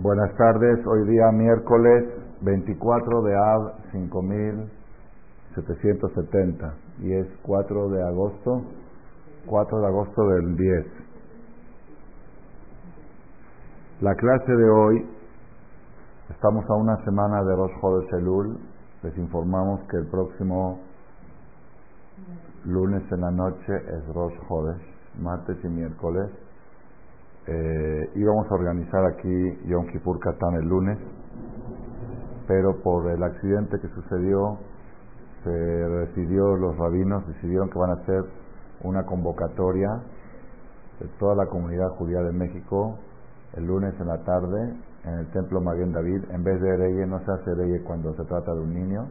Buenas tardes, hoy día miércoles 24 de Av 5770 y es 4 de agosto, 4 de agosto del 10. La clase de hoy, estamos a una semana de Rosh Chodesh Elul, les informamos que el próximo lunes en la noche es Rosh Chodesh, martes y miércoles. Eh, íbamos a organizar aquí Yom Kippur Katan el lunes, pero por el accidente que sucedió, se decidió, los rabinos decidieron que van a hacer una convocatoria de toda la comunidad judía de México el lunes en la tarde en el templo Maguen David. En vez de Reye, no se hace Reye cuando se trata de un niño,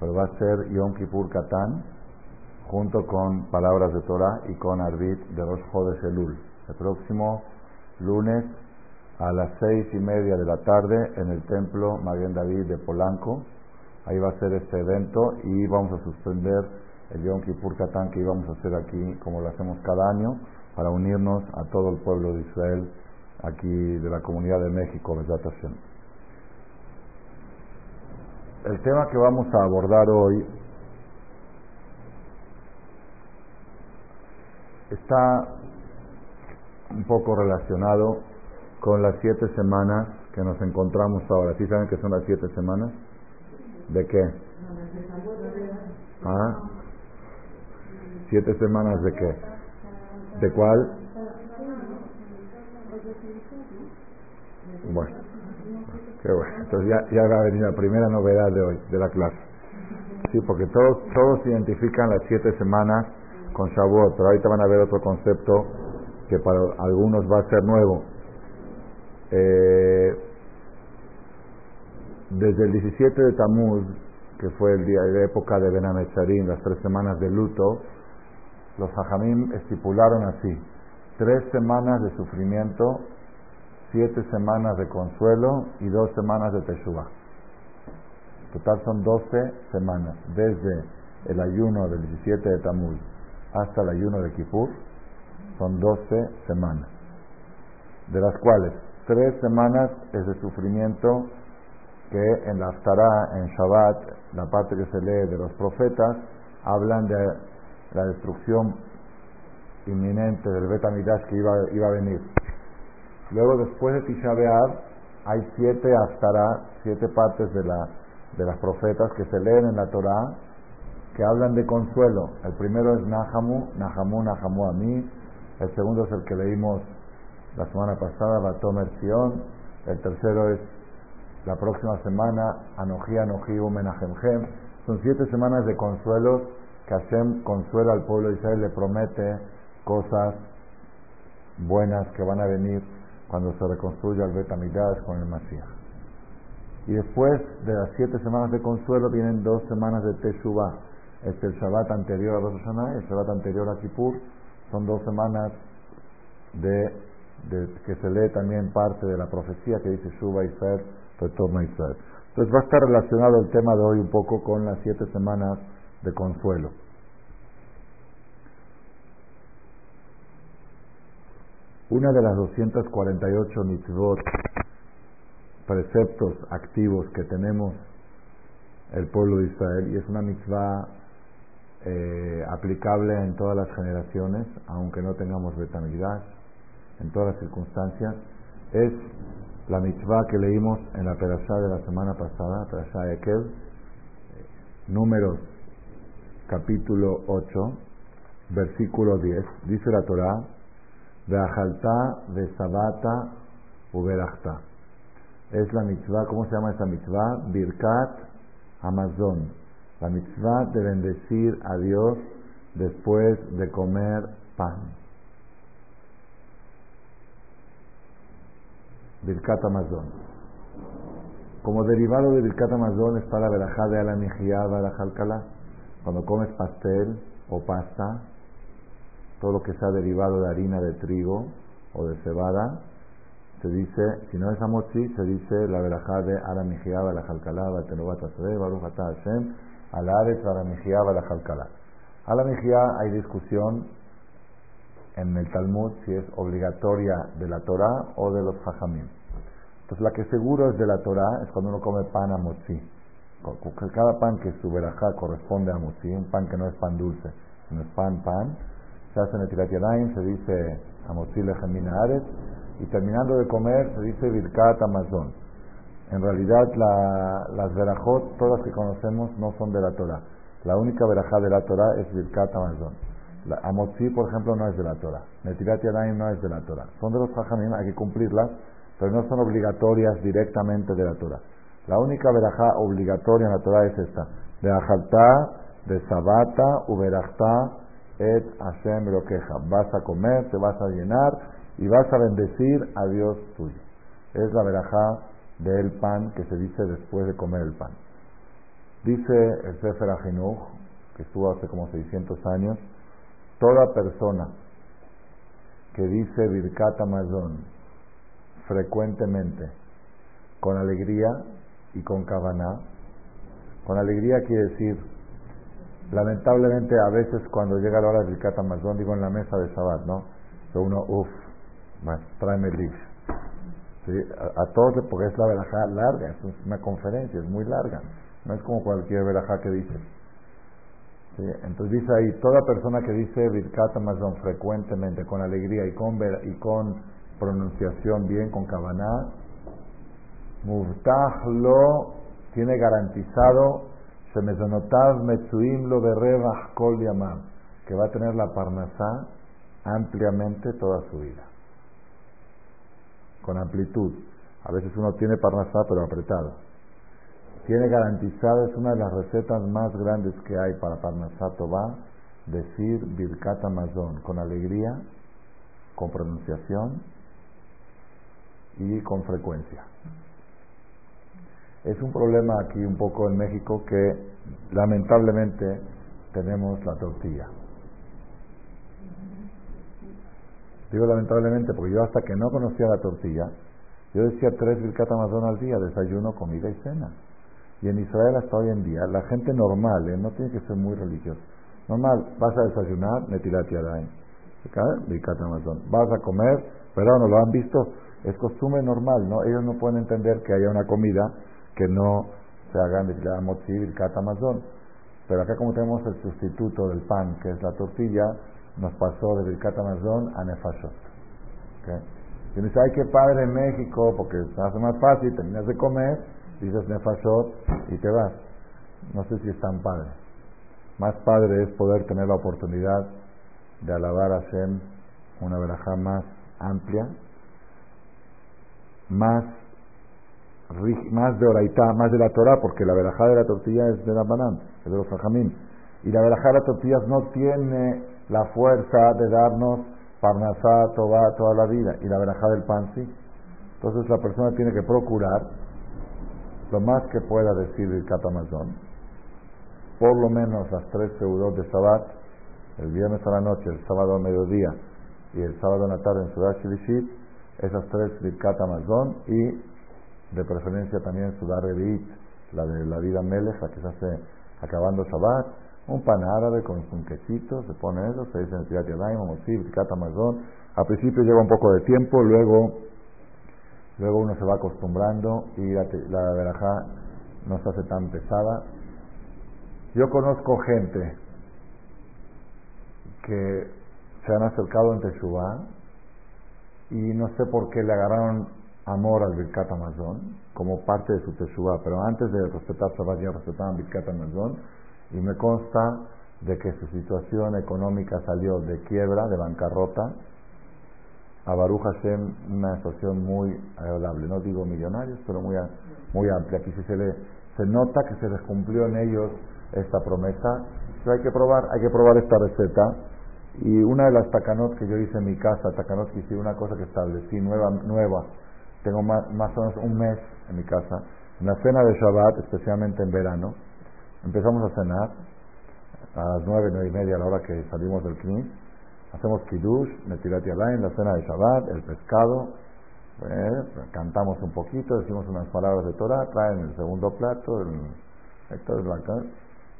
pero va a ser Yom Kippur Katan junto con palabras de Torah y con Arbit de Rosh Chodesh Elul. El próximo lunes a las seis y media de la tarde en el templo Maguen David de Polanco. Ahí va a ser este evento y vamos a suspender el Yom Kippur Katán que íbamos a hacer aquí como lo hacemos cada año para unirnos a todo el pueblo de Israel aquí de la comunidad de México, El tema que vamos a abordar hoy está un poco relacionado con las siete semanas que nos encontramos ahora. ¿Sí saben que son las siete semanas? ¿De qué? ¿Ah? ¿Siete semanas de qué? ¿De cuál? Bueno, qué bueno. Entonces ya, ya va a venir la primera novedad de hoy, de la clase. Sí, porque todos, todos identifican las siete semanas con Shavuot, pero ahorita van a ver otro concepto que para algunos va a ser nuevo. Eh, desde el 17 de Tamuz, que fue el día de época de Ben las tres semanas de luto, los hajamim estipularon así, tres semanas de sufrimiento, siete semanas de consuelo y dos semanas de Teshuvah. Total son doce semanas, desde el ayuno del 17 de Tamuz hasta el ayuno de Kippur, son 12 semanas, de las cuales tres semanas es de sufrimiento que en la Aftará, en Shabbat, la parte que se lee de los profetas, hablan de la destrucción inminente del Betamidash que iba, iba a venir. Luego, después de Tisha hay siete Aftará, siete partes de, la, de las profetas que se leen en la Torah que hablan de consuelo. El primero es Nahamu, Nahamu, Nahamu a mí. El segundo es el que leímos la semana pasada, Batomer Sion. El tercero es la próxima semana, Anoji, Anoji, Umenahemhem. Son siete semanas de consuelos que Hashem consuela al pueblo de Israel, le promete cosas buenas que van a venir cuando se reconstruya el Betamidash con el Mashiach. Y después de las siete semanas de consuelo vienen dos semanas de Teshuvah es el Shabbat anterior a Rosh Hashanah y el Shabbat anterior a Kippur. Son dos semanas de, que se lee también parte de la profecía que dice Shuba Israel, retorna Israel. Entonces va a estar relacionado el tema de hoy un poco con las siete semanas de consuelo. Una de las 248 mitzvot, preceptos activos que tenemos el pueblo de Israel, y es una mitzvah eh, aplicable en todas las generaciones, aunque no tengamos betamidad, en todas las circunstancias, es la mitzvah que leímos en la perashá de la semana pasada, perashá Ekel, números capítulo 8, versículo 10, dice la Torah, de Sabata Uberachta. Es la mitzvah, ¿cómo se llama esa mitzvah? Birkat Amazon la mitzvah de bendecir a Dios después de comer pan. Birkat Amazon. Como derivado de Birkat Amazon está la verajá de Alamijía, Barajalcala. Cuando comes pastel o pasta, todo lo que sea derivado de harina de trigo o de cebada, se dice, si no es amotzi, se dice la verajá de Alamijía, Barajalcala, Batenubat Baruch Hashem, a la Aretz, a la Mejía, a la Jalcalá. A la Mejía hay discusión en el Talmud si es obligatoria de la Torah o de los Jajamim. Entonces la que seguro es de la Torah es cuando uno come pan a motzi. Cada pan que su verajá corresponde a motzi, un pan que no es pan dulce, sino es pan, pan, se hace en el se dice a motzi lechem ares, y terminando de comer se dice birkat amazon. En realidad la, las verajot, todas que conocemos, no son de la Torah. La única verajá de la Torah es birkat amazon. La Amotzi, por ejemplo, no es de la Torah. Netirat Yadayim no es de la Torah. Son de los Jajamim, hay que cumplirlas, pero no son obligatorias directamente de la Torah. La única verajá obligatoria en la Torah es esta. De Ajaltá, de Sabata, Uberachta, Et Hashem queja. Vas a comer, te vas a llenar y vas a bendecir a Dios tuyo. Es la verajá del pan que se dice después de comer el pan. Dice el Sefer Ajinuch, que estuvo hace como 600 años, Toda persona que dice Birkat Amazon frecuentemente, con alegría y con cabana, con alegría quiere decir, lamentablemente a veces cuando llega la hora de Birkat Amazon, digo en la mesa de Shabbat, ¿no? uno, uff, tráeme el ¿Sí? A, todos, porque es la verajá larga, es una conferencia, es muy larga, no es como cualquier verajá que dice. Entonces dice ahí, toda persona que dice Birkat Amazon frecuentemente, con alegría y con, y con pronunciación bien, con Kavaná, Murtah lo tiene garantizado, Shemezonotav Metsuim lo Berrebach Kol Yamam, que va a tener la Parnasá ampliamente toda su vida. Con amplitud. A veces uno tiene Parnasá pero apretado tiene garantizada, es una de las recetas más grandes que hay para Parnasat va decir Birkat Amazon con alegría, con pronunciación y con frecuencia. Es un problema aquí un poco en México que lamentablemente tenemos la tortilla. Digo lamentablemente porque yo hasta que no conocía la tortilla, yo decía tres Birkat Amazon al día, desayuno, comida y cena. Y en Israel hasta hoy en día, la gente normal, ¿eh? no tiene que ser muy religiosa. Normal, vas a desayunar, netilat yadayim. Vas a comer, pero no lo han visto, es costumbre normal, ¿no? Ellos no pueden entender que haya una comida que no se haga netilat motzi, birkat amazon. Pero acá como tenemos el sustituto del pan, que es la tortilla, nos pasó de birkat amazon a nefashot. ¿Okay? Y dice, ay, qué padre en México, porque se hace más fácil, terminas de comer dices nefashot y te vas. No sé si es tan padre. Más padre es poder tener la oportunidad de alabar a Hashem una verajá más amplia, más, más de oraitá, más de la Torah, porque la verajá de la tortilla es de la banán, es de los fajamín. Y la verajá de las tortillas no tiene la fuerza de darnos parnasá, toba toda la vida, y la verajá del pan. Entonces la persona tiene que procurar lo más que pueda decir el Katamazón, por lo menos las tres seudot de Shabbat, el viernes a la noche, el sábado a mediodía y el sábado a la tarde en Sudat Shilishit, esas tres Birkat Amazon y de preferencia también Sudar Revit, la de la vida Melech, la que se hace acabando Shabbat, un pan árabe con un quesito, se pone eso, se dice en Tirat Yadayim, Birkat Amazon. Al principio lleva un poco de tiempo, luego Luego uno se va acostumbrando y la, la verajá no se hace tan pesada. Yo conozco gente que se han acercado en Teshuvah y no sé por qué le agarraron amor al Birkat Amazon como parte de su Teshuvah, pero antes de respetar Shabbat ya respetaban Birkat Amazon y me consta de que su situación económica salió de quiebra, de bancarrota, a Baruch Hashem una situación muy agradable. No digo millonarios, pero muy, muy amplia. Aquí se, le, se nota que se les cumplió en ellos esta promesa. Pero hay que probar, hay que probar esta receta. Y una de las tacanot que yo hice en mi casa, tacanot que hice una cosa que establecí, nueva, nueva. Tengo más, más o menos un mes en mi casa. En la cena de Shabbat, especialmente en verano, empezamos a cenar a las nueve, nueve y media, a la hora que salimos del Knis Hacemos kiddush, netilat en la cena de Shabbat, el pescado, eh, cantamos un poquito, decimos unas palabras de Torah, traen el segundo plato, el,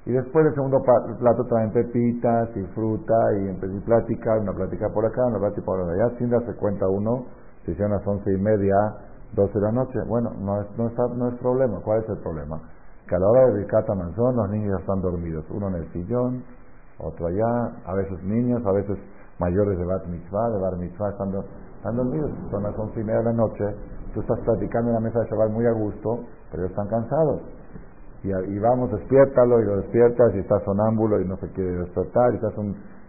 Y después del segundo plato traen pepitas y fruta y empecé a platicar, una plática por acá, una plática por allá, sin darse cuenta uno, si hicieron las once y media, doce de la noche, bueno, no es, no, está, no es problema, ¿cuál es el problema? Que a la hora de Birkata Manzón los niños están dormidos, uno en el sillón, otro allá, a veces niños, a veces mayores de Bat Mitzvah, de Bar Mitzvah, están, están dormidos, son las once y media de la noche, tú estás platicando en la mesa de Shabbat muy a gusto, pero están cansados y, vamos, despiértalo y lo despiertas y está sonámbulo y no se quiere despertar y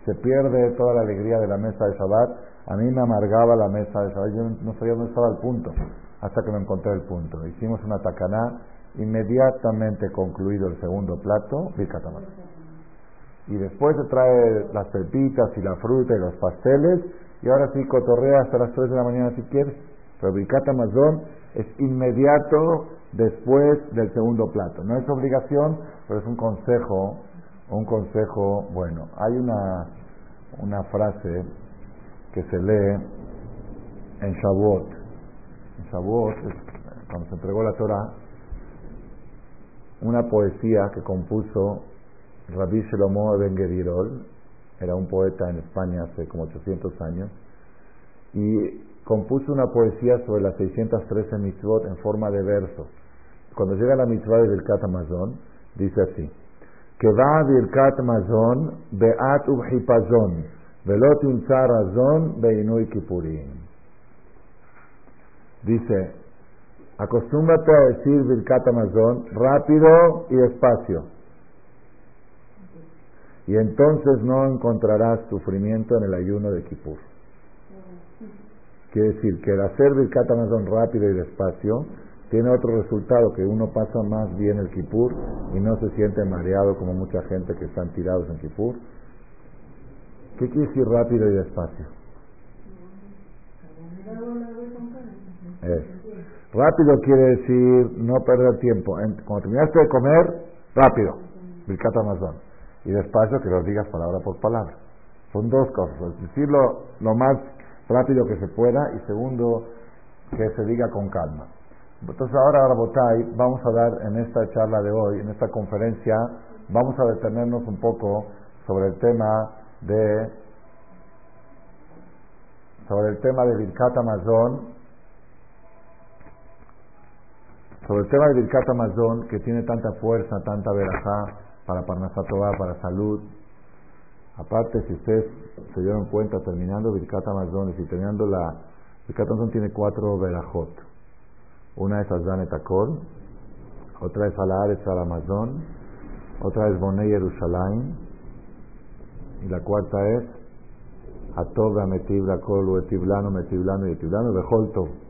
se pierde toda la alegría de la mesa de Shabbat. A mí me amargaba la mesa de Shabbat, yo no sabía dónde estaba el punto, hasta que me encontré el punto. Hicimos una tacaná, inmediatamente concluido el segundo plato, Birkatamazón. Y después se trae las pepitas y la fruta y los pasteles, y ahora sí cotorrea hasta las 3 de la mañana si quieres. Pero Birkatamazón es inmediato después del segundo plato. No es obligación, pero es un consejo, un consejo bueno. Hay una, una frase que se lee en Shavuot. En Shavuot, cuando se entregó la Torah, una poesía que compuso Rabbi Shlomo Ben Gedirol, era un poeta en España hace como 800 años, y compuso una poesía sobre las 613 mitzvot en forma de versos. Cuando llega la mitzvah de Birkat dice así: Que va Birkat Amazon beat ubhipazon, velot razón beinui kipurim. Dice: Acostúmbrate a decir Birkat Amazon rápido y despacio. Y entonces no encontrarás sufrimiento en el ayuno de Kippur. Quiere decir que el hacer Birkat Amazon rápido y despacio tiene otro resultado, que uno pasa más bien el Kipur y no se siente mareado como mucha gente que están tirados en Kipur. ¿Qué quiere decir rápido y despacio? Rápido quiere decir no perder tiempo. Cuando terminaste de comer, rápido, Birkat Amazon. Y despacio que lo digas palabra por palabra. Son dos cosas. Decirlo lo más rápido que se pueda y segundo, que se diga con calma. Entonces ahora, Rabotay, vamos a dar en esta charla de hoy, en esta conferencia, vamos a detenernos un poco sobre el tema de sobre el tema de Birkat Amazon, sobre el tema de Birkat Amazon que tiene tanta fuerza, tanta verajá para Parnasatová, para salud. Aparte, si ustedes se dieron cuenta, terminando Birkat Amazon, y terminando la Birkat Amazon tiene cuatro verajot. Una es Azan Etakol, otra es Alaharetz al Amazon, otra es Bonei Yerushalayim, y la cuarta es Atov Metibla Kol Etiblano, Metiblano y Etiblano, Beholto.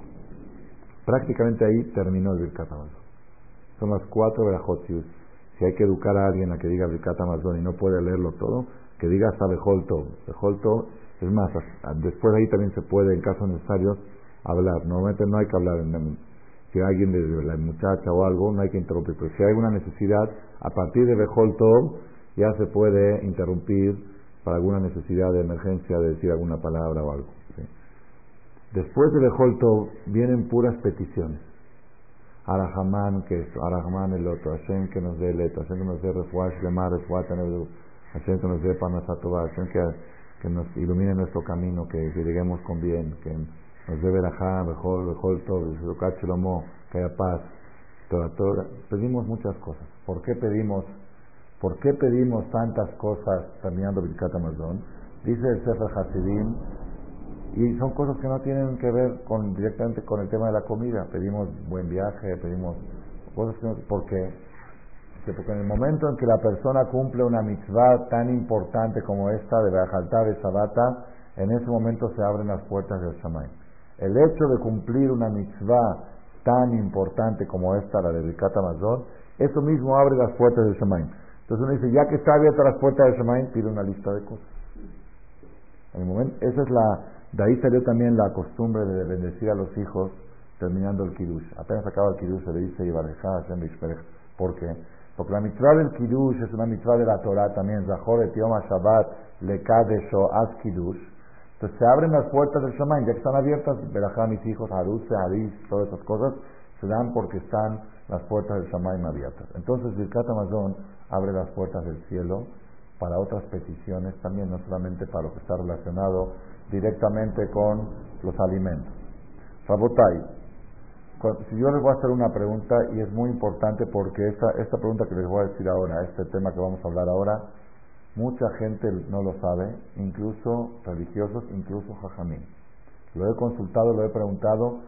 Prácticamente ahí terminó el Birkat. Son las cuatro Berajotius. Si hay que educar a alguien a que diga Birkat Amazon y no puede leerlo todo, que diga hasta Beholto. Beholto, es más, después de ahí también se puede, en casos necesarios, hablar. Normalmente no hay que hablar en si alguien de la muchacha o algo, no hay que interrumpir. Pero si hay una necesidad, a partir de Bejol Tov, ya se puede interrumpir para alguna necesidad de emergencia de decir alguna palabra o algo. Después de Bejol Tov vienen puras peticiones. Arahamán, que es Arahamán el otro, Hashem que nos dé el Hashem que nos dé Refuah Shlemar, Refuah Hashem que nos dé Panasatova, Hashem que, que nos ilumine nuestro camino, que, que lleguemos con bien, que nos dé verajá, mejor, mejor todo, que haya paz. pedimos muchas cosas. ¿Por qué pedimos, por qué pedimos tantas cosas terminando Birkat Amazon? Dice el Sefer Hasidim, y son cosas que no tienen que ver con, directamente con el tema de la comida. Pedimos buen viaje, pedimos cosas que no, ¿por qué? Porque en el momento en que la persona cumple una mitzvah tan importante como esta de Bajaltar de Sabata, en ese momento se abren las puertas del Shamay. El hecho de cumplir una mitzvah tan importante como esta, la de Birkat Amazon, eso mismo abre las puertas del Shemaim. Entonces uno dice, ya que está abierta las puertas del Shemaim, pide una lista de cosas. En el momento, esa es la, de ahí salió también la costumbre de bendecir a los hijos terminando el Kiddush. Apenas acaba el Kiddush, se le dice ¿Por qué? Porque la mitzvah del Kiddush es una mitzvah de la Torah también. Zahor et Yom Shabbat lekadesho az Kiddush entonces se abren las puertas del Shamaim, ya que están abiertas, verajá mis hijos, Harutze, Haris, todas esas cosas, se dan porque están las puertas del Shamaim abiertas. Entonces, Birkat Amazon abre las puertas del cielo para otras peticiones también, no solamente para lo que está relacionado directamente con los alimentos. Rabotai, si yo les voy a hacer una pregunta y es muy importante porque esta, esta pregunta que les voy a decir ahora, este tema que vamos a hablar ahora, mucha gente no lo sabe, incluso religiosos, incluso jajamín. Lo he consultado, lo he preguntado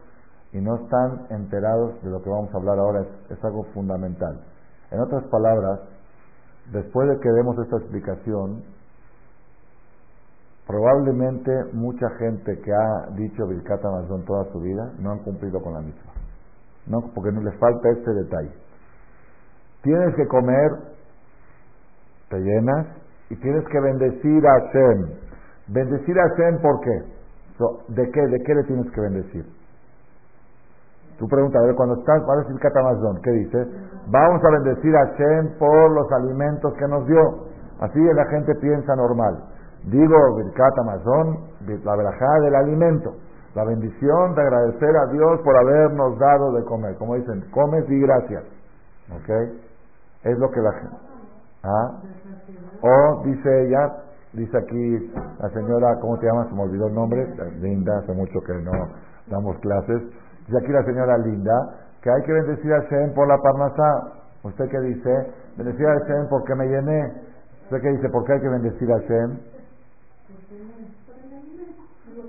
y no están enterados de lo que vamos a hablar ahora, es, es algo fundamental. En otras palabras, después de que demos esta explicación, probablemente mucha gente que ha dicho Birkat Amazon toda su vida no han cumplido con la misma. No, porque no les falta este detalle. Tienes que comer, te llenas, y tienes que bendecir a Hashem. Bendecir a Hashem, ¿por qué? ¿De qué? ¿De qué le tienes que bendecir? Tú preguntas, a ver, cuando estás, va a decir ¿qué dice? Vamos a bendecir a Hashem por los alimentos que nos dio. Así la gente piensa normal. Digo, Birkat Amazon, la verajá del alimento. La bendición de agradecer a Dios por habernos dado de comer. Como dicen, comes y gracias. ¿Ok? Es lo que la gente... ¿Ah? O dice ella, dice aquí la señora, ¿cómo te llamas? Se me olvidó el nombre. Linda, hace mucho que no damos clases. Dice aquí la señora Linda, que hay que bendecir a Shem por la parnasá. ¿Usted qué dice? Bendecir a Shem porque me llené. ¿Usted qué dice? ¿Por qué hay que bendecir a Shem?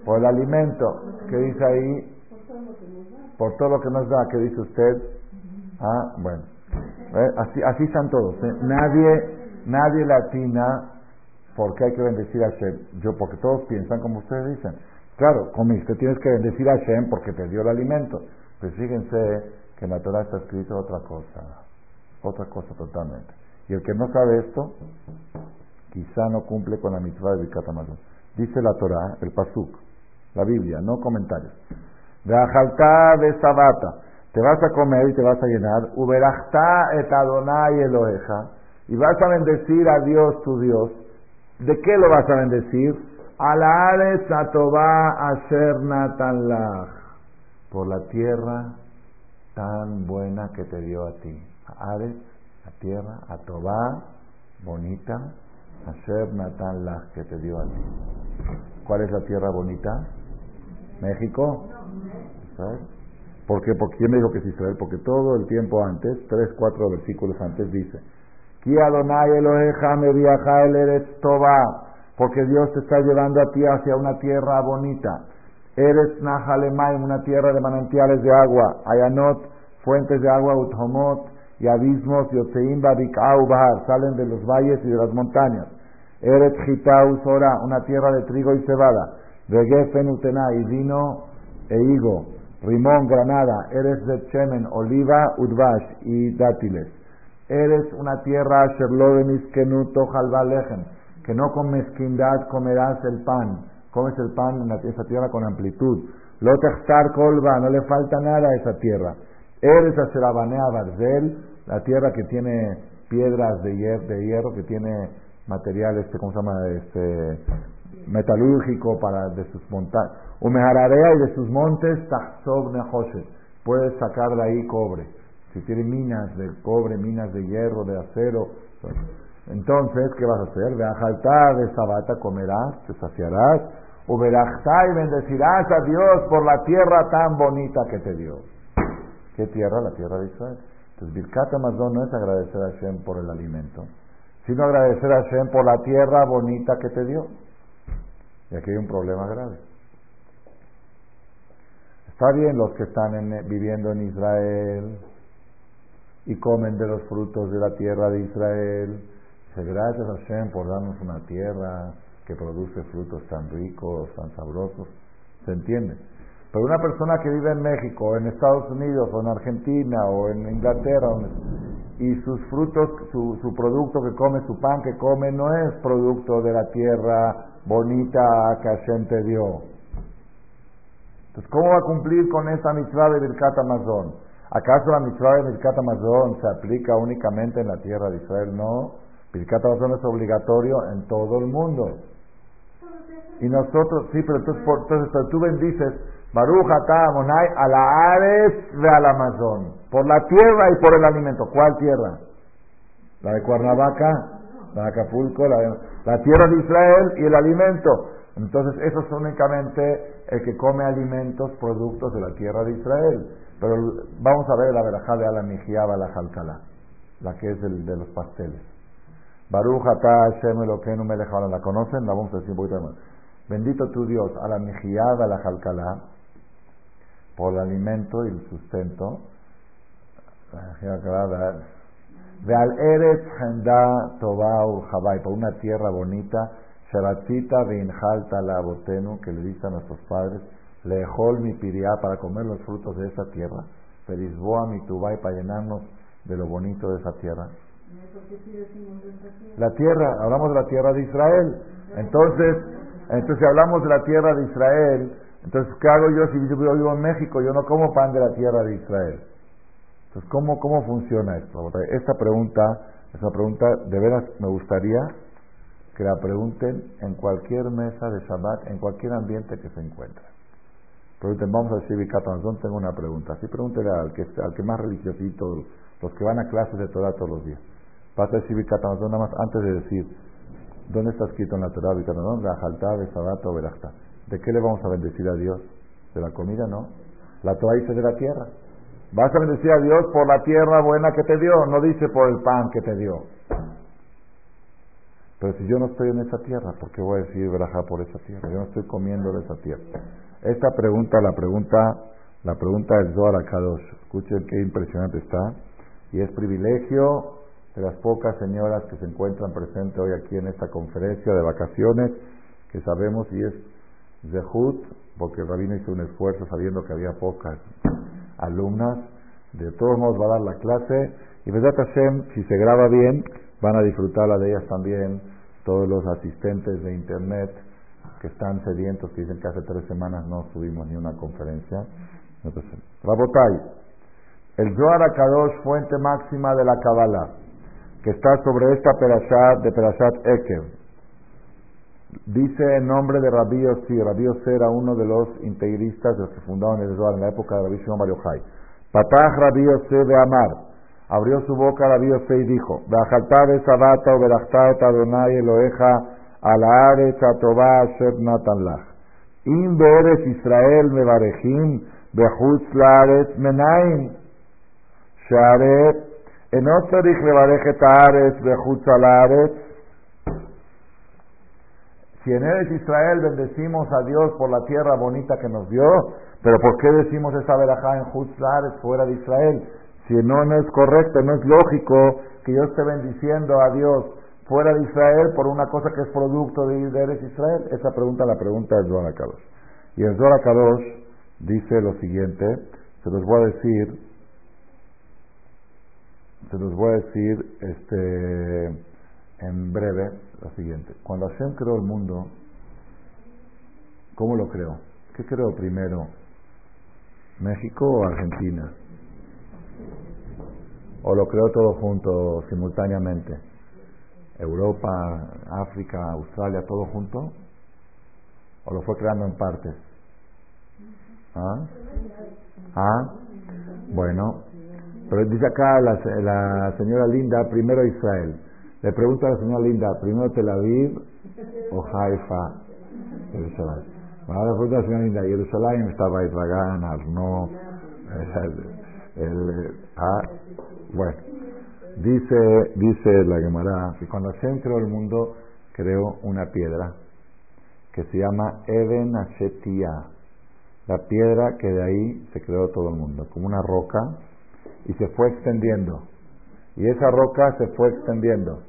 Por el alimento. ¿Qué dice ahí? Por todo lo que nos da. ¿Qué dice usted? Ah, bueno. ¿Eh? Así, así están todos. ¿eh? Nadie, nadie latina porque hay que bendecir a Shem. Yo, porque todos piensan como ustedes dicen. Claro, comiste, tienes que bendecir a Shem porque te dio el alimento. Pues fíjense que en la Torah está escrito otra cosa. Otra cosa totalmente. Y el que no sabe esto, quizá no cumple con la mitzvah de Bikat Dice la Torah, el Pasuk, la Biblia, no comentarios. De ajalta de sabata, te vas a comer y te vas a llenar. Uberachta et Adonai Eloheja, y vas a bendecir a Dios tu Dios. ¿De qué lo vas a bendecir? Alares atoba asher natanlach, por la tierra tan buena que te dio a ti. Ares, la tierra, Atobá, bonita, Asher Natan Lach, que te dio a ti. ¿Cuál es la tierra bonita? ¿México? ¿Sabes? ¿Por qué? Porque ¿quién me dijo que es Israel? Porque todo el tiempo antes, tres, cuatro versículos antes dice, Ki Adonai el Eretz porque Dios te está llevando a ti hacia una tierra bonita. Eres Nahalemaim, una tierra de manantiales de agua. Ayanot, fuentes de agua, Uthomot, y abismos, Yotzeim, Babikau, salen de los valles y de las montañas. Eres Gitau, Sora, una tierra de trigo y cebada. Regefen, Utena, y vino e higo. Rimón, granada. Eres de Chemen, oliva, Udvash y dátiles. Eres una tierra, Sherlodemis, Kenuto, Jalvalejen, que no con mezquindad comerás el pan. Comes el pan en esa tierra con amplitud. Lotechstar colva, no le falta nada a esa tierra. Eres Asherabanea Barzel, la tierra que tiene piedras de hierro, de hierro que tiene material, este, ¿cómo se llama? Este, metalúrgico para de sus montañas. Umehararea y de sus montes, Tachsov Nehoshet. Puedes sacar de ahí cobre. Si tiene minas de cobre, minas de hierro, de acero. Entonces, ¿qué vas a hacer? De ajaltar de sabata comerás, te saciarás. Uberachta y bendecirás a Dios por la tierra tan bonita que te dio. ¿Qué tierra? La tierra de Israel. Entonces, Birkat Amazon no es agradecer a Hashem por el alimento, sino agradecer a Hashem por la tierra bonita que te dio. Y aquí hay un problema grave. Está bien los que están viviendo en Israel y comen de los frutos de la tierra de Israel. Dice, gracias a Hashem por darnos una tierra que produce frutos tan ricos, tan sabrosos. ¿Se entiende? Pero una persona que vive en México, en Estados Unidos, o en Argentina, o en Inglaterra, y sus frutos, su, su producto que come, su pan que come, no es producto de la tierra bonita que Hashem te dio. Entonces, ¿cómo va a cumplir con esa mitzvah de Birkat Amazon? ¿Acaso la mitzvah de Birkat Amazon se aplica únicamente en la tierra de Israel? No. Birkat Amazon es obligatorio en todo el mundo. Y nosotros, sí, pero entonces, entonces tú bendices Baruch Monay a la Ares de al Amazon. Por la tierra y por el alimento. ¿Cuál tierra? La de Cuernavaca, la Acapulco, la, tierra de Israel y el alimento. Entonces, eso es únicamente el que come alimentos, productos de la tierra de Israel. Pero vamos a ver la verajá de Alamijiaba, la Jalcalá, la que es el de los pasteles. Baruch Atah Hashem Elokeinu Melech ¿La conocen? La vamos a decir un poquito más. Bendito tu Dios, a la jalcalá, por el alimento y el sustento. De al Eretz Henda Tobau Jabay, por una tierra bonita, Sharatzita Vinjalta la Botenu, que le dice a nuestros padres, Lejol mi piriá para comer los frutos de esa tierra, Felisboa mi tubay para llenarnos de lo bonito de esa tierra. La tierra, hablamos de la tierra de Israel. Entonces, entonces si hablamos de la tierra de Israel, entonces ¿qué hago yo si yo vivo en México? Yo no como pan de la tierra de Israel. Entonces, ¿cómo, cómo funciona esto? Esta pregunta, esa pregunta de veras me gustaría que la pregunten en cualquier mesa de Shabbat, en cualquier ambiente que se encuentre. Pregunten, vamos a decir, ¿dónde tengo una pregunta? Así pregúntele al que, al que más religiosito, los que van a clases de Torah todos los días. Vas a decir nada más antes de decir, ¿dónde está escrito en la Torah ¿Dónde? La de Sabat o Berachta. ¿De qué le vamos a bendecir a Dios? ¿De la comida? No. La Torah dice de la tierra. Vas a bendecir a Dios por la tierra buena que te dio, no dice por el pan que te dio. Pero si yo no estoy en esa tierra, ¿por qué voy a decir verajá por esa tierra? Yo no estoy comiendo de esa tierra. Esta pregunta, la pregunta, la pregunta del Zohar Kadosh. Escuchen qué impresionante está. Y es privilegio de las pocas señoras que se encuentran presentes hoy aquí en esta conferencia de vacaciones, que sabemos y es Zehut, porque el rabino hizo un esfuerzo sabiendo que había pocas alumnas, de todos modos va a dar la clase, y Vedat Hashem, si se graba bien, van a disfrutarla de ellas también todos los asistentes de internet que están sedientos, que dicen que hace tres semanas no subimos ni una conferencia. Rabotai, el Zohar Akadosh, fuente máxima de la Kabbalah que está sobre esta perashat de Perashat Ekev. Dice en nombre de Rabbi Yossi, Rabbi Yossi era uno de los integristas de los que fundaron el Zohar en la época de Rabbi Shimon Bar Yochai. Patach Rabbi de Amar, abrió su boca Rabbi Yossi y dijo, Be'achalta de Sabata o Berachta et Adonai Eloheja a la Aretz Atová Asher Natan Lach. Im Be'eres Israel Mevarechim Bechutz Laaretz Menaim Sharet si en Eres Israel bendecimos a Dios por la tierra bonita que nos dio, pero ¿por qué decimos esa verajá en Hutzlares fuera de Israel? Si no, no es correcto, no es lógico que yo esté bendiciendo a Dios fuera de Israel por una cosa que es producto de Eres Israel. Esa pregunta la pregunta es Zohar Kadosh. Y el Zohar Kadosh dice lo siguiente, se los voy a decir se los voy a decir este, en breve lo siguiente. Cuando Hashem creó el mundo, ¿cómo lo creó? ¿Qué creó primero? ¿México o Argentina? ¿O lo creó todo junto, simultáneamente? ¿Europa, África, Australia, todo junto? ¿O lo fue creando en partes? ¿Ah? ¿Ah? Bueno, pero dice acá la, la señora Linda, primero Israel. Le pregunta a la señora Linda, ¿primero Tel Aviv o Haifa? Jerusalén. Ahora le pregunta a la señora Linda, Jerusalén estaba Israel, Arno, el, ah, bueno, dice, dice la Gemara que cuando Hashem creó el mundo, creó una piedra que se llama Eben Ashetia, la piedra que de ahí se creó todo el mundo, como una roca y se fue extendiendo. Y esa roca se fue extendiendo,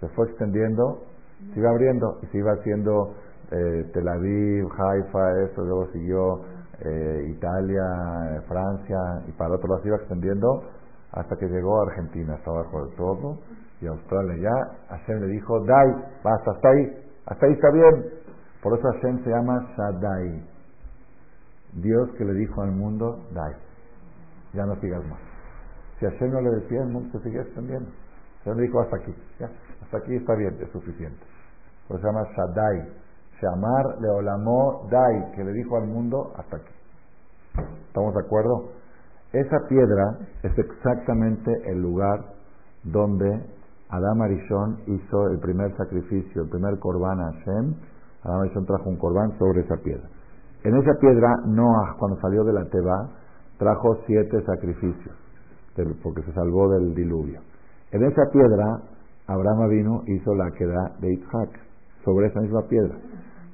se fue extendiendo, se iba abriendo y se iba haciendo eh, Tel Aviv, Haifa, eso, luego siguió eh, Italia, Francia y para otro lado se iba extendiendo hasta que llegó a Argentina, hasta abajo del todo y Australia ya. Hashem le dijo, Dai, basta, hasta ahí, hasta ahí está bien. Por eso Hashem se llama Shaddai. Dios que le dijo al mundo, Dai, ya no sigas más. Si Hashem no le decía, el mundo se seguía extendiendo. Le dijo hasta aquí, ya, hasta aquí está bien, es suficiente. Por eso se llama Shaddai. Shamar Leolamó Dai, que le dijo al mundo hasta aquí. ¿Estamos de acuerdo? Esa piedra es exactamente el lugar donde Adam Arishon hizo el primer sacrificio, el primer corbán a Hashem. Adam Arishon trajo un corbán sobre esa piedra. En esa piedra, Noah, cuando salió de la Teba, trajo siete sacrificios, porque se salvó del diluvio. En esa piedra, Abraham vino hizo la queda de Isaac, sobre esa misma piedra.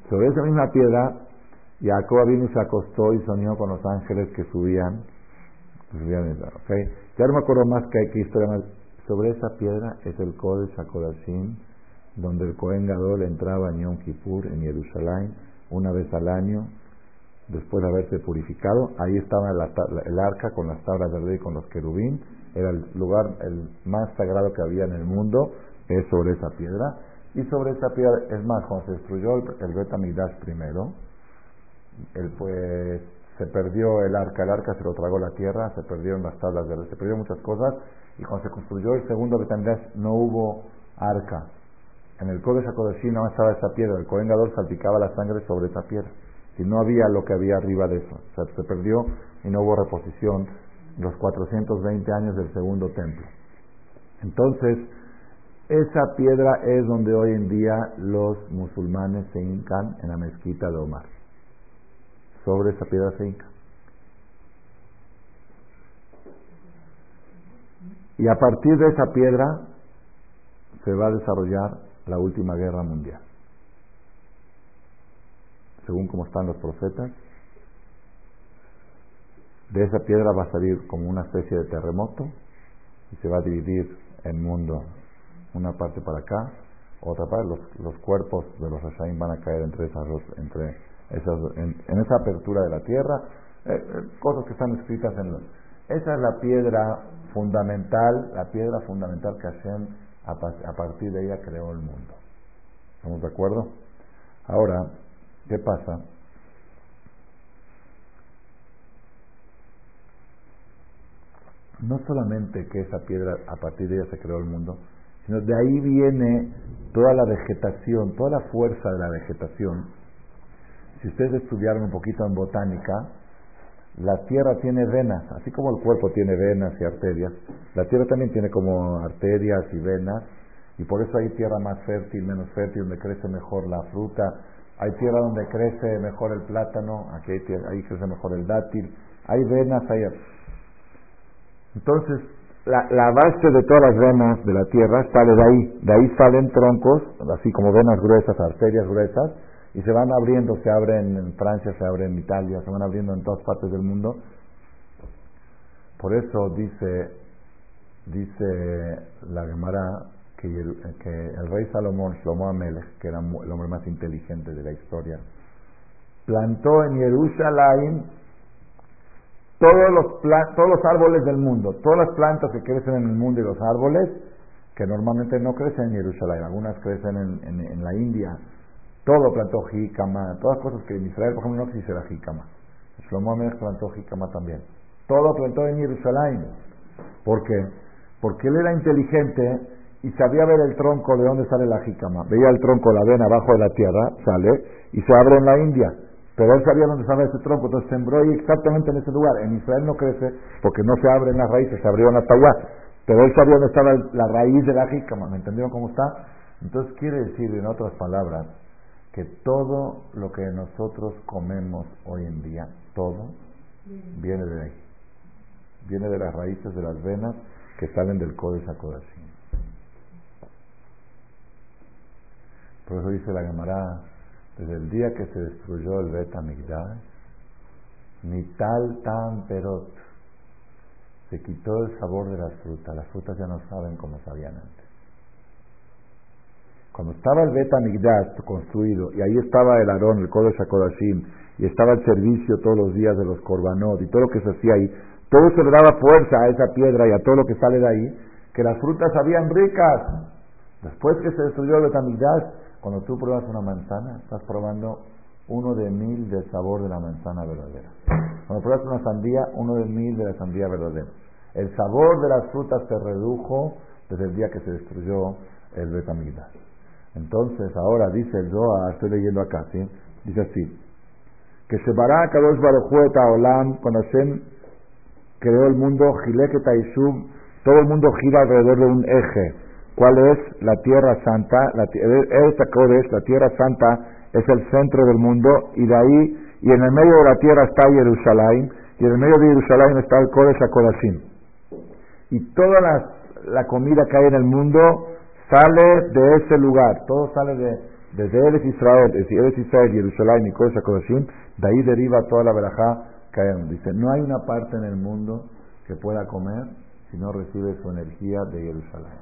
Sobre esa misma piedra, Jacob vino y se acostó y soñó con los ángeles que subían. subían ¿okay? Ya no me acuerdo más que hay que historia más. Sobre esa piedra es el Kodesh HaKodashim, donde el Kohen Gadol entraba en Yom Kippur, en Jerusalén, una vez al año, después de haberse purificado. Ahí estaba el arca con las tablas de rey, con los querubín. Era el lugar el más sagrado que había en el mundo, es sobre esa piedra. Y sobre esa piedra, es más, cuando se destruyó el, el primero, él pues se perdió el arca, el arca se lo tragó la tierra, se perdieron las tablas de rey, se perdieron muchas cosas. Y cuando se construyó el segundo Betamidash no hubo arca. En el Kodesh HaKodeshim no estaba esa piedra, el Kohen salpicaba la sangre sobre esa piedra y no había lo que había arriba de eso. O sea, se perdió y no hubo reposición los 420 años del segundo templo. Entonces, esa piedra es donde hoy en día los musulmanes se hincan en la mezquita de Omar. Sobre esa piedra se hincan. Y a partir de esa piedra se va a desarrollar la última guerra mundial según como están los profetas, de esa piedra va a salir como una especie de terremoto y se va a dividir el mundo, una parte para acá, otra parte, los, los cuerpos de los Rashaim van a caer entre esas entre esas, en, esa apertura de la tierra, eh, eh, cosas que están escritas en los... Esa es la piedra fundamental, la piedra fundamental que Hashem a, a partir de ella creó el mundo. ¿Estamos de acuerdo? Ahora, ¿Qué pasa? No solamente que esa piedra, a partir de ella se creó el mundo, sino de ahí viene toda la vegetación, toda la fuerza de la vegetación. Si ustedes estudiaron un poquito en botánica, la tierra tiene venas, así como el cuerpo tiene venas y arterias, la tierra también tiene como arterias y venas, y por eso hay tierra más fértil, menos fértil, donde crece mejor la fruta, hay tierra donde crece mejor el plátano, aquí hay ahí crece mejor el dátil, hay venas ahí. Entonces, la, la, base de todas las venas de la tierra sale de ahí, de ahí salen troncos, así como venas gruesas, arterias gruesas, y se van abriendo, se abren en Francia, se abren en Italia, se van abriendo en todas partes del mundo. Por eso dice, dice la Gemara, que el, rey Salomón, Shlomo Amelech, que era el hombre más inteligente de la historia, plantó en Jerusalén todos los, todos los árboles del mundo, todas las plantas que crecen en el mundo y los árboles, que normalmente no crecen en Jerusalén, algunas crecen en, en, la India, todo plantó jícama, todas cosas que en Israel, por ejemplo, no existe la jícama. Shlomo Amelech plantó jícama también. Todo plantó en Jerusalén. ¿Por qué? Porque él era inteligente y sabía ver el tronco de dónde sale la jícama. Veía el tronco, la ven abajo de la tierra, sale, y se abre en la India. Pero él sabía dónde sale ese tronco, entonces sembró ahí exactamente en ese lugar. En Israel no crece porque no se abren las raíces, se abrió en Atawá. Pero él sabía dónde estaba la raíz de la jícama, ¿me entendieron cómo está? Entonces quiere decir, en otras palabras, que todo lo que nosotros comemos hoy en día, todo, viene de ahí. Viene de las raíces de las venas que salen del Kodesh HaKodashim. Por eso dice la Gemara, desde el día que se destruyó el Bet ni tal tan perot, se quitó el sabor de las frutas. Las frutas ya no saben como sabían antes. Cuando estaba el Bet construido, y ahí estaba el Aarón, el Kodesh HaKodashim, y estaba el servicio todos los días de los Korbanot, y todo lo que se hacía ahí, todo se le daba fuerza a esa piedra y a todo lo que sale de ahí, que las frutas sabían ricas. Después que se destruyó el Bet cuando tú pruebas una manzana, estás probando uno de mil del sabor de la manzana verdadera. Cuando pruebas una sandía, uno de mil de la sandía verdadera. El sabor de las frutas se redujo desde el día que se destruyó el betamigdash. Entonces, ahora dice el Zohar, estoy leyendo acá, ¿sí? Dice así, que se bará Kadosh Barujueta Olam, cuando Hashem creó el mundo, Gileket todo el mundo gira alrededor de un eje. ¿Cuál es? La Tierra Santa, la, esta es la Tierra Santa es el centro del mundo y de ahí, y en el medio de la Tierra está Jerusalén, y en el medio de Jerusalén está el Kodesh HaKodashim. Y toda la, comida que hay en el mundo sale de ese lugar, todo sale de, desde Eres Israel, desde Eres Israel, Jerusalén y Kodesh HaKodashim, de ahí deriva toda la verajá que hay. Dice, no hay una parte en el mundo que pueda comer si no recibe su energía de Jerusalén,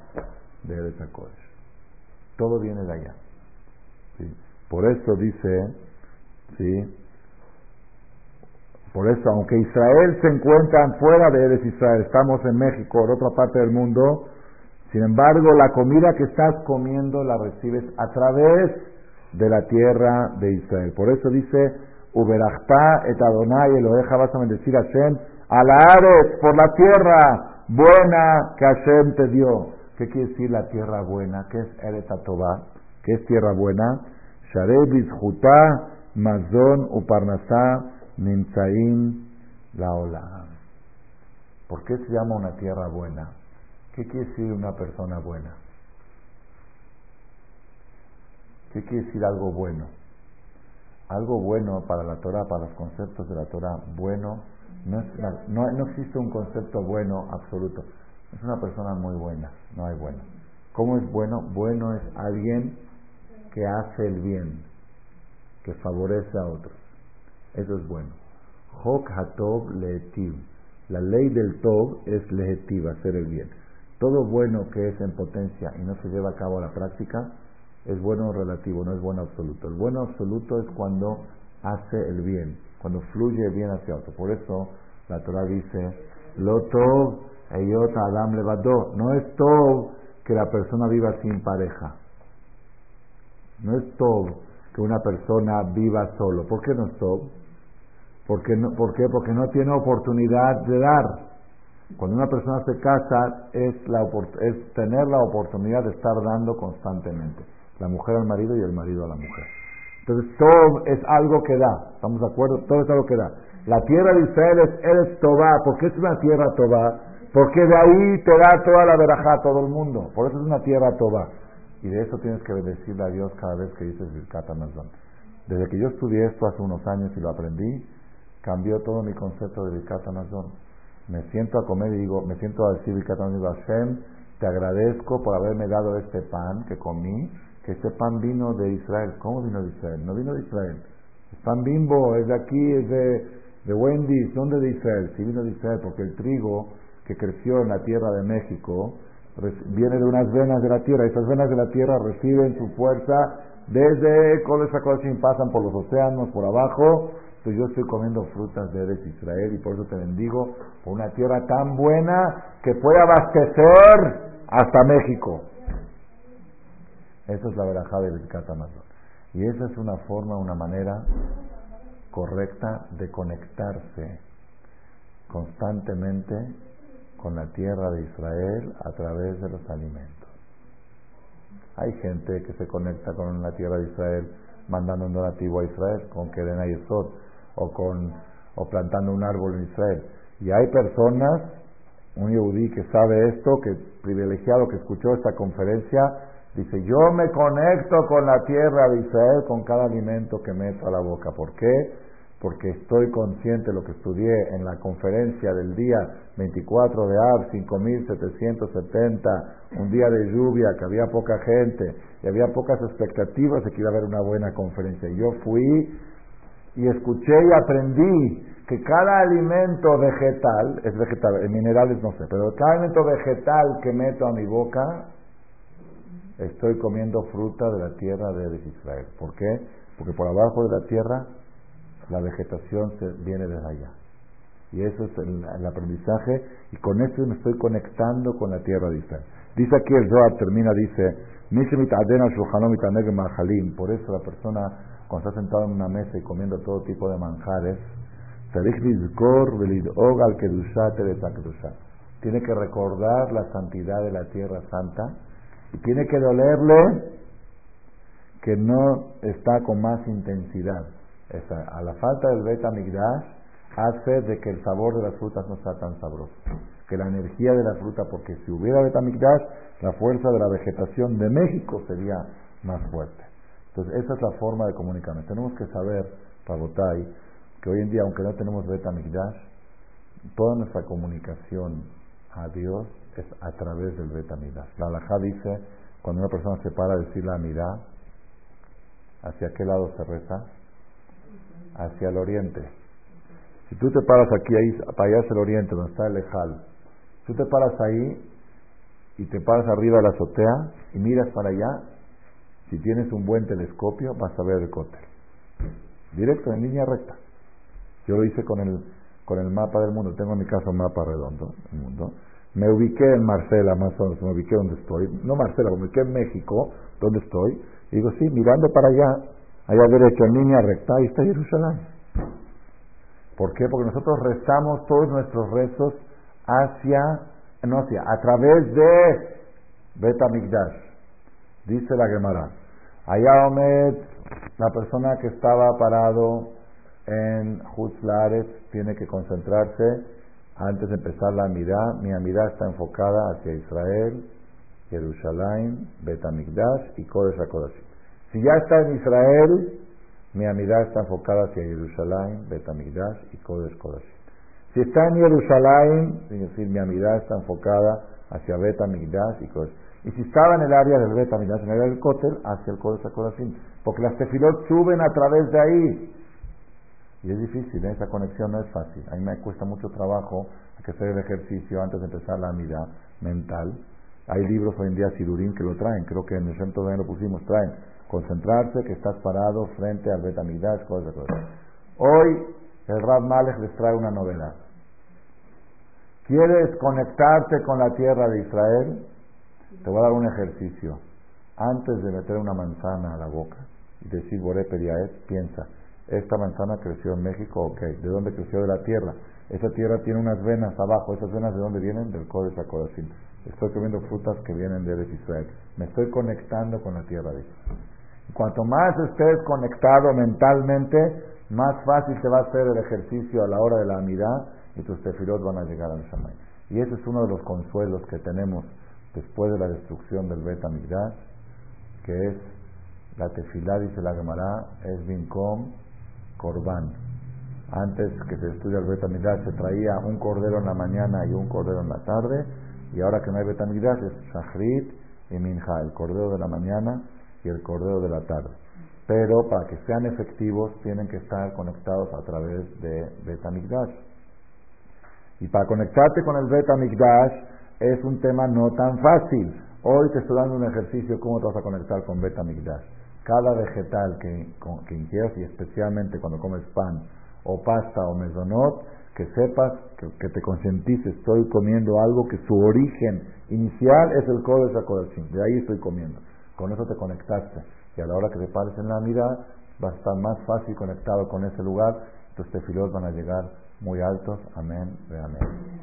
de HaKodesh. Todo viene de allá. Por eso dice, ¿sí? Por eso, aunque Israel se encuentra fuera de Eres Israel, estamos en México, en otra parte del mundo, sin embargo, la comida que estás comiendo la recibes a través de la tierra de Israel. Por eso dice, Uberachta et Adonai Eloheja, vas a bendecir a Hashem, a la Ares, por la tierra buena que Hashem te dio. ¿Qué quiere decir la tierra buena? ¿Qué es Eretatobá? ¿Qué es tierra buena? Sharei Bizhuta, Mazon Uparnasá, Nimzaim. ¿Por qué se llama una tierra buena? ¿Qué quiere decir una persona buena? ¿Qué quiere decir algo bueno? Algo bueno para la Torah, para los conceptos de la Torah, bueno, no, no, no existe un concepto bueno absoluto. Es una persona muy buena, no hay bueno. ¿Cómo es bueno? Bueno es alguien que hace el bien, que favorece a otros. Eso es bueno. Hok hatov lehetiv. La ley del tov es lehetiv, hacer el bien. Todo bueno que es en potencia y no se lleva a cabo a la práctica es bueno relativo, no es bueno absoluto. El bueno absoluto es cuando hace el bien, cuando fluye bien hacia otro. Por eso la Torah dice, lo eyot adam levado. No es tov que la persona viva sin pareja. No es tov que una persona viva solo. ¿Por qué no es tov? Porque no, ¿Por qué? Porque no tiene oportunidad de dar. Cuando una persona se casa es, la, es tener la oportunidad de estar dando constantemente. La mujer al marido y el marido a la mujer. Entonces todo es algo que da. ¿Estamos de acuerdo? Todo es algo que da. La tierra de Israel es Tobá. ¿Por qué es una tierra Tobá? Porque de ahí te da toda la verajá todo el mundo. Por eso es una tierra Tobá. Y de eso tienes que bendecirle a Dios cada vez que dices Birkat Amazon. Desde que yo estudié esto hace unos años y lo aprendí, cambió todo mi concepto de Birkat Amazon me siento a comer y digo, me siento a decir, digo, Hashem, te agradezco por haberme dado este pan que comí, que este pan vino de Israel. ¿Cómo vino de Israel? No vino de Israel. Es pan bimbo, es de aquí, es de, de Wendy's. ¿Dónde de Israel? Sí vino de Israel, porque el trigo que creció en la tierra de México viene de unas venas de la tierra. Esas venas de la tierra reciben su fuerza desde Kodesh pasan por los océanos, por abajo, yo estoy comiendo frutas de Eres Israel y por eso te bendigo por una tierra tan buena que puede abastecer hasta México. Esa es la verajá del Catamazón. Y esa es una forma, una manera correcta de conectarse constantemente con la tierra de Israel a través de los alimentos. Hay gente que se conecta con la tierra de Israel mandando un donativo a Israel, con Keren Yesod, o, con, o plantando un árbol en Israel. Y hay personas, un yehudí que sabe esto, que privilegiado que escuchó esta conferencia, dice, yo me conecto con la tierra de Israel con cada alimento que meto a la boca. ¿Por qué? Porque estoy consciente de lo que estudié en la conferencia del día 24 de Av, 5770, un día de lluvia, que había poca gente y había pocas expectativas de que iba a haber una buena conferencia. Yo fui y escuché y aprendí que cada alimento vegetal, es vegetal, minerales no sé, pero cada alimento vegetal que meto a mi boca, estoy comiendo fruta de la tierra de Israel. ¿Por qué? Porque por abajo de la tierra la vegetación se viene desde allá. Y eso es el, aprendizaje, y con eso me estoy conectando con la tierra de. Dice aquí el Zohar, termina, dice, por eso la persona cuando está sentado en una mesa y comiendo todo tipo de manjares, tiene que recordar la santidad de la tierra santa y tiene que dolerle que no está con más intensidad. A la falta del beta migdash hace de que el sabor de las frutas no sea tan sabroso. Que la energía de la fruta, porque si hubiera beta migdash, la fuerza de la vegetación de México sería más fuerte. Entonces, esa es la forma de comunicarnos. Tenemos que saber, Rabotai, que hoy en día, aunque no tenemos beta migdash, toda nuestra comunicación a Dios es a través del beta migdash. La alajá dice, cuando una persona se para a decir la mirada, ¿hacia qué lado se reza? Hacia el oriente. Si tú te paras aquí, ahí, para allá es el oriente, donde está el Ejal. Tú te paras ahí y te paras arriba de la azotea y miras para allá, si tienes un buen telescopio, vas a ver el cóctel. Directo, en línea recta. Yo lo hice con el, con el mapa del mundo. Tengo en mi casa un mapa redondo. Me ubiqué en Marcela, más o menos, me ubiqué donde estoy. No Marcela, me ubiqué en México, donde estoy. Y digo, sí, mirando para allá, allá derecho, en línea recta, ahí está Jerusalén. ¿Por qué? Porque nosotros rezamos todos nuestros rezos hacia, no hacia, a través de Betamigdash. Dice la Gemara. Allá Omed, la persona que estaba parado en Hutzlares tiene que concentrarse antes de empezar la mirada. Mi mirada está enfocada hacia Israel, Jerusalén, Betamigdash y Kodesh HaKodashim. Si ya está en Israel, mi mirada está enfocada hacia Jerusalén, Betamigdash y Kodesh Kodashim. Si está en Jerusalén, es decir, mi mirada está enfocada hacia Betamigdash y Kodesh y si estaba en el área del Beta en el área del Kotel, hacia el Kodesh HaKodashim. Porque las tefilot suben a través de ahí. Y es difícil, ¿eh? esa conexión no es fácil. A mí me cuesta mucho trabajo hacer el ejercicio antes de empezar la mirada mental. Hay libros hoy en día, Sidurín, que lo traen. Creo que en el centro de lo pusimos, traen. Concentrarse, que estás parado frente al Betamigdash, cosas, cosas. Hoy el Rab Malek les trae una novedad. ¿Quieres conectarte con la tierra de Israel? Te voy a dar un ejercicio. Antes de meter una manzana a la boca y decir Boré Periaet, piensa, esta manzana creció en México, ok, ¿de dónde creció? De la tierra. Esa tierra tiene unas venas abajo, ¿esas venas de dónde vienen? Del Kodesh HaKodashim. Estoy comiendo frutas que vienen de Israel. Me estoy conectando con la tierra de Israel. Cuanto más estés conectado mentalmente, más fácil te va a hacer el ejercicio a la hora de la amidad y tus tefilot van a llegar al Shamay. Y ese es uno de los consuelos que tenemos después de la destrucción del Bet que es la tefilá, dice la Gemara, es Binkom Korban. Antes que se estudia el Bet se traía un cordero en la mañana y un cordero en la tarde, y ahora que no hay Bet es Shachrit y Minja, el cordero de la mañana y el cordero de la tarde. Pero para que sean efectivos tienen que estar conectados a través de Bet Y para conectarte con el Bet es un tema no tan fácil. Hoy te estoy dando un ejercicio cómo te vas a conectar con Beta Migdash. Cada vegetal que, que ingieras y especialmente cuando comes pan o pasta o mesonot, que sepas, que, te concientices, estoy comiendo algo que su origen inicial es el Kodesh HaKodashim, de ahí estoy comiendo. Con eso te conectaste. Y a la hora que te pares en la mirada, vas a estar más fácil conectado con ese lugar, tus tefilos van a llegar muy altos. Amén, amén.